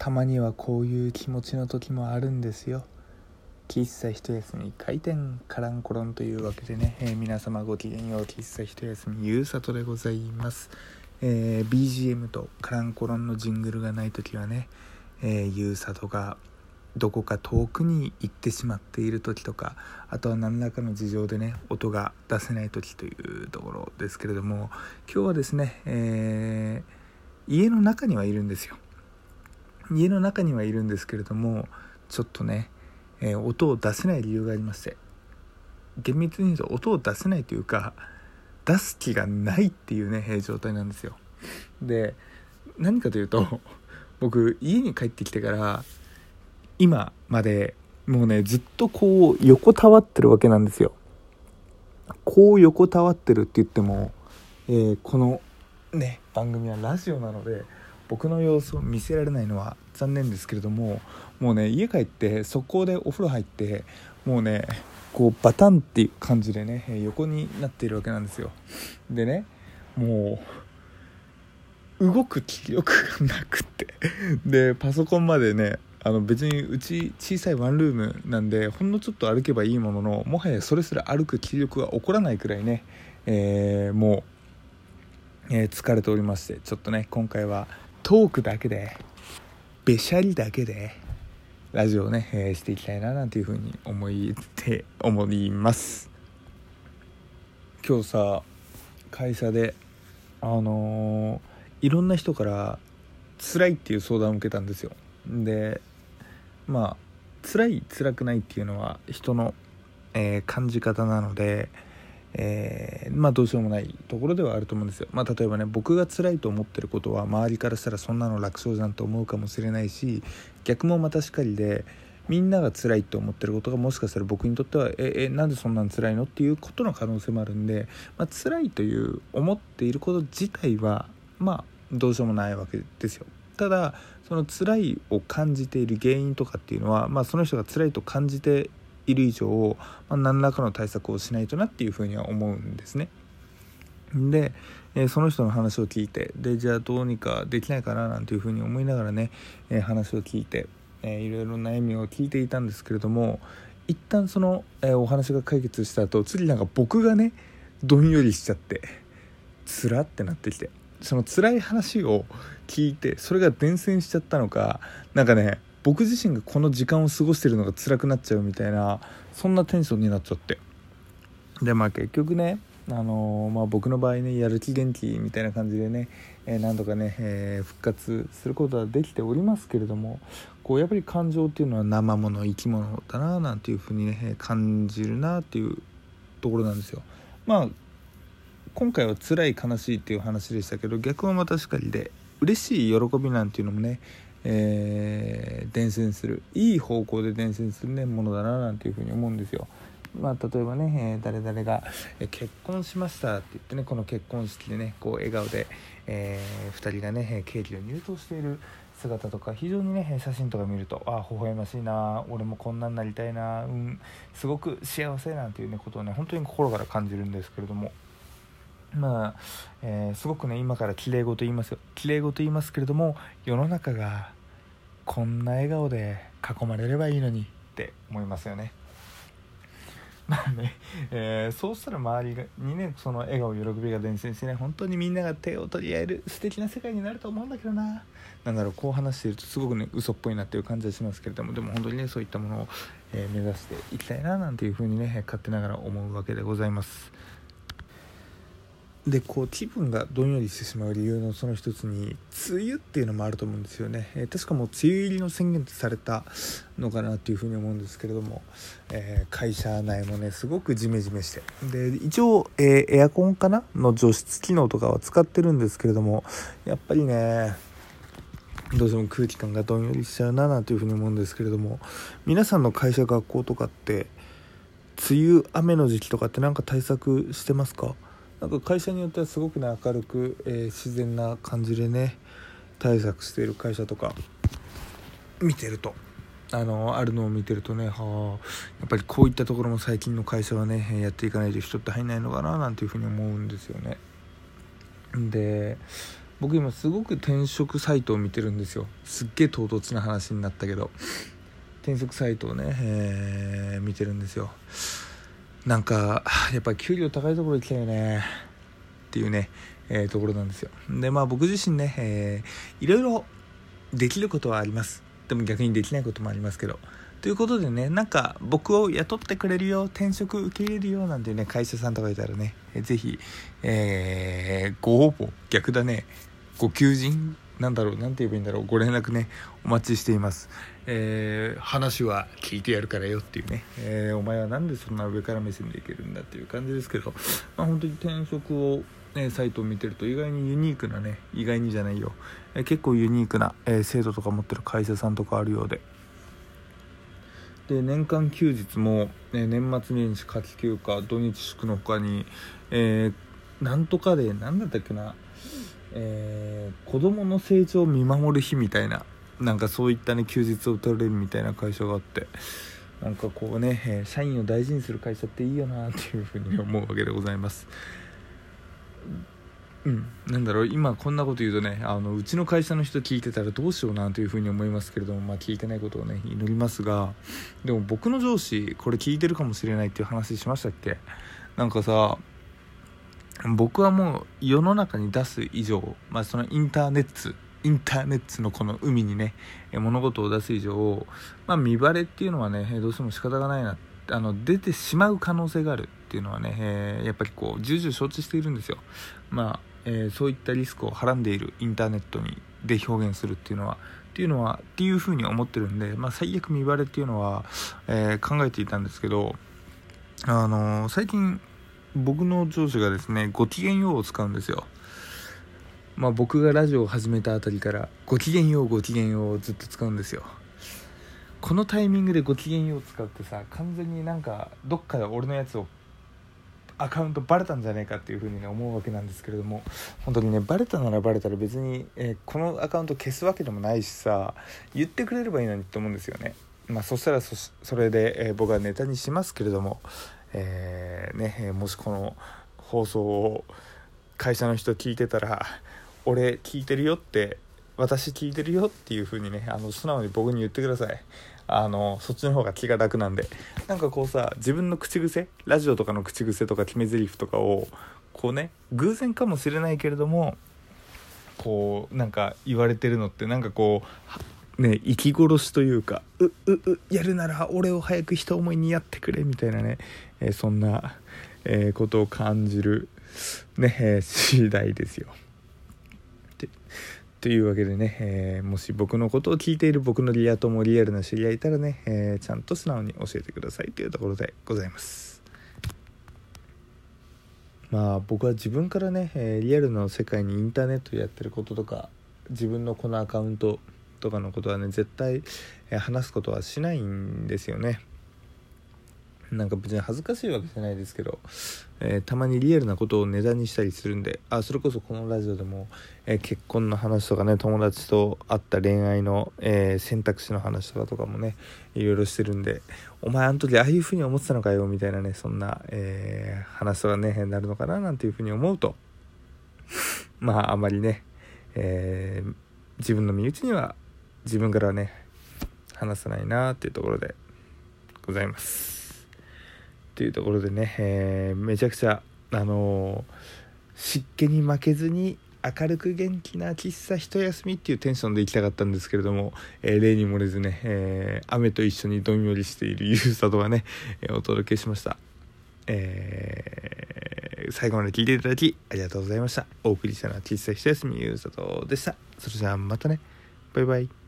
たまにはこういう気持ちの時もあるんですよ。喫茶一休み開店カランコロンというわけでね、えー、皆様ごきげんよう喫茶一休みゆうさとでございます、えー、BGM とカランコロンのジングルがない時はね、えー、ゆうさとがどこか遠くに行ってしまっている時とかあとは何らかの事情でね音が出せない時というところですけれども今日はですね、えー、家の中にはいるんですよ。家の中にはいるんですけれどもちょっとねえー、音を出せない理由がありまして厳密に言うと音を出せないというか出す気がないっていうね、状態なんですよ。で何かというと僕家に帰ってきてから今までもうねずっとこう横たわってるわけなんですよ。こう横たわってるって言っても、えー、このね番組はラジオなので僕の様子を見せられないのは残念ですけれどももうね家帰って速攻でお風呂入ってもうねこうバタンっていう感じでね横になっているわけなんですよ。でねもう動く気力がなくて。でパソコンまでねあの別にうち小さいワンルームなんでほんのちょっと歩けばいいもののもはやそれすら歩く気力が起こらないくらいね、えー、もう、えー、疲れておりましてちょっとね今回はトークだけでべしゃりだけでラジオをね、えー、していきたいななんていうふうに思って思います。今日さ会社であのー、いろんな人から辛いっていう相談を受けたんですよ。でまあ辛い辛くないっていうのは人の、えー、感じ方なのでえー、まあどうしようもないところではあると思うんですよ。まあ、例えばね僕が辛いと思ってることは周りからしたらそんなの楽勝じゃんと思うかもしれないし逆もまたしかりでみんなが辛いと思ってることがもしかしたら僕にとってはええなんでそんなん辛いのっていうことの可能性もあるんで、まあ、辛いという思っていること自体はまあどうしようもないわけですよ。ただその辛いを感じている原因とかっていうのは、まあ、その人が辛いと感じている以上、まあ、何らかの対策をしないとなっていうふうには思うんですね。で、えー、その人の話を聞いてでじゃあどうにかできないかななんていうふうに思いながらね、えー、話を聞いて、えー、いろいろ悩みを聞いていたんですけれども一旦その、えー、お話が解決した後次なんか僕がねどんよりしちゃってつらってなってきてその辛い話を聞いてそれが伝染しちゃったのかなんかね僕自身がこの時間を過ごしてるのが辛くなっちゃうみたいなそんなテンションになっちゃってでまあ結局ねあの、まあ、僕の場合ねやる気元気みたいな感じでね、えー、なんとかね、えー、復活することはできておりますけれどもこうやっぱり感情っていうのは生もの生き物だななんていうふうにね感じるなっていうところなんですよ。まあ今回は辛い悲しいっていう話でしたけど逆はまたしかりで嬉しい喜びなんていうのもねえー、伝染するいい方向で伝染する、ね、ものだななんていうふうに思うんですよ。まあ、例えばね、えー、誰々が、え結婚しましたって言ってねこの結婚式でねこう笑顔で、えー、2人がねケーキを入刀している姿とか非常にね写真とか見るとあ微笑ましいな俺もこんなになりたいなうんすごく幸せなんていうねことをね本当に心から感じるんですけれども。まあ、えー、すごくね今からきれい事言いますよ。きれい事言いますけれども世の中がこんな笑顔で囲まれればいいのにって思いますよね。まあね、えー、そうしたら周りにねその笑顔喜びが伝染してね本当にみんなが手を取り合える素敵な世界になると思うんだけどな。なんだろうこう話しているとすごくね嘘っぽいなっていう感じはしますけれども。でも本当にねそういったものを、えー、目指していきたいななんていうふうにね勝手ながら思うわけでございます。でこう気分がどんよりしてしまう理由のその一つに梅雨っていうのもあると思うんですよね、えー、確かもう梅雨入りの宣言ってされたのかなっていうふうに思うんですけれども、えー、会社内もねすごくジメジメして。で一応、えー、エアコンかなの除湿機能とかは使ってるんですけれどもやっぱりねどうしても空気感がどんよりしちゃうななんていうふうに思うんですけれども皆さんの会社学校とかって梅雨雨の時期とかって何か対策してますか？なんか会社によってはすごくね明るく、えー、自然な感じでね対策している会社とか見てるとあのあるのを見てるとねはあやっぱりこういったところも最近の会社はねやっていかないと人って入んないのかななんていうふうに思うんですよね。で僕今すごく転職サイトを見てるんですよ。すっげえ唐突な話になったけど。転職サイトをね、えー、見てるんですよ。なんかやっぱり給料高いところ行きたいよね。っていうね、えー、ところなんですよ。でまあ僕自身ね、えー、いろいろできることはあります。でも逆にできないこともありますけど。ということでねなんか僕を雇ってくれるよ転職受け入れるよなんてね会社さんとかいたらね是非、えー、ご応募逆だねご求人なんだろうなんて言えばいいんだろう。ご連絡ねお待ちしています、えー、話は聞いてやるからよっていうね、えー、お前は何でそんな上から目線でいけるんだっていう感じですけど、まあ、本当に転職をね、サイトを見てると意外にユニークなね意外にじゃないよ、え結構ユニークな、え制度とか持ってる会社さんとかあるようで。で年間休日も、ね、年末年始夏季休暇土日祝の他に、えー、なんとかで何だったっけな、えー、子供の成長を見守る日みたいななんかそういったね休日を取れるみたいな会社があってなんかこうね、社員を大事にする会社っていいよなっていうふうに思うわけでございます。うん、なんだろう今こんなこと言うとねあのうちの会社の人聞いてたらどうしようなというふうに思いますけれども、まあ、聞いてないことをね祈りますがでも僕の上司これ聞いてるかもしれないっていう話しましたっけ？なんかさ僕はもう世の中に出す以上、まあ、そのインターネットインターネットのこの海にね物事を出す以上、まあ、見バレっていうのはねどうしても仕方がないなあの出てしまう可能性があるっていうのはね、えー、やっぱりこう重々承知しているんですよ。まあえー、そういったリスクをはらんでいるインターネットにで表現するっていうのはっていうのはっていうふうに思ってるんで、まあ、最悪見バレっていうのは、えー、考えていたんですけど、あの、最近僕の上司がですねご機嫌ようを使うんですよ。まあ、僕がラジオを始めたあたりからご機嫌ようご機嫌ようをずっと使うんですよ。このタイミングでご機嫌ようを使ってさ完全になんかどっかで俺のやつをアカウントバレたんじゃねえかっていうふうにね思うわけなんですけれども本当にねバレたならバレたら別に、えー、このアカウント消すわけでもないしさ言ってくれればいいのにって思うんですよねまあそしたらそそれで、えー、僕はネタにしますけれども、えー、ね、もしこの放送を会社の人聞いてたら俺聞いてるよって私聞いてるよっていう風にねあの素直に僕に言ってください。あのそっちの方が気が楽なんで。なんかこうさ自分の口癖ラジオとかの口癖とか決め台詞とかをこうね偶然かもしれないけれどもこうなんか言われてるのってなんかこうね息殺しというかうううやるなら俺を早く一思いにやってくれみたいなね、えー、そんな、えー、ことを感じるね、えー、次第ですよ。というわけでね、えー、もし僕のことを聞いている僕のリア友リアルな知り合いいたらね、えー、ちゃんと素直に教えてくださいというところでございますまあ僕は自分からね、えー、リアルの世界にインターネットやってることとか自分のこのアカウントとかのことはね絶対、え話すことはしないんですよね。なんか別に恥ずかしいわけじゃないですけど、えー、たまにリアルなことを値段にしたりするんであそれこそこのラジオでも、えー、結婚の話とかね友達と会った恋愛の、えー、選択肢の話とかとかもねいろいろしてるんでお前あの時ああいう風に思ってたのかよみたいなねそんな、え話とかねなるのかななんていう風に思うと まああまりね、え自分の身内には自分からね話さないなっていうところでございます。というところでね、えー、めちゃくちゃあのー、湿気に負けずに明るく元気な喫茶一休みっていうテンションで行きたかったんですけれども、えー、例に漏れずね、えー、雨と一緒にどんよりしているゆうさとはね、えー、お届けしました。えー、最後まで聞いていただきありがとうございました。お送りしたのは喫茶一休みゆうさとでした。それじゃあまたね。バイバイ。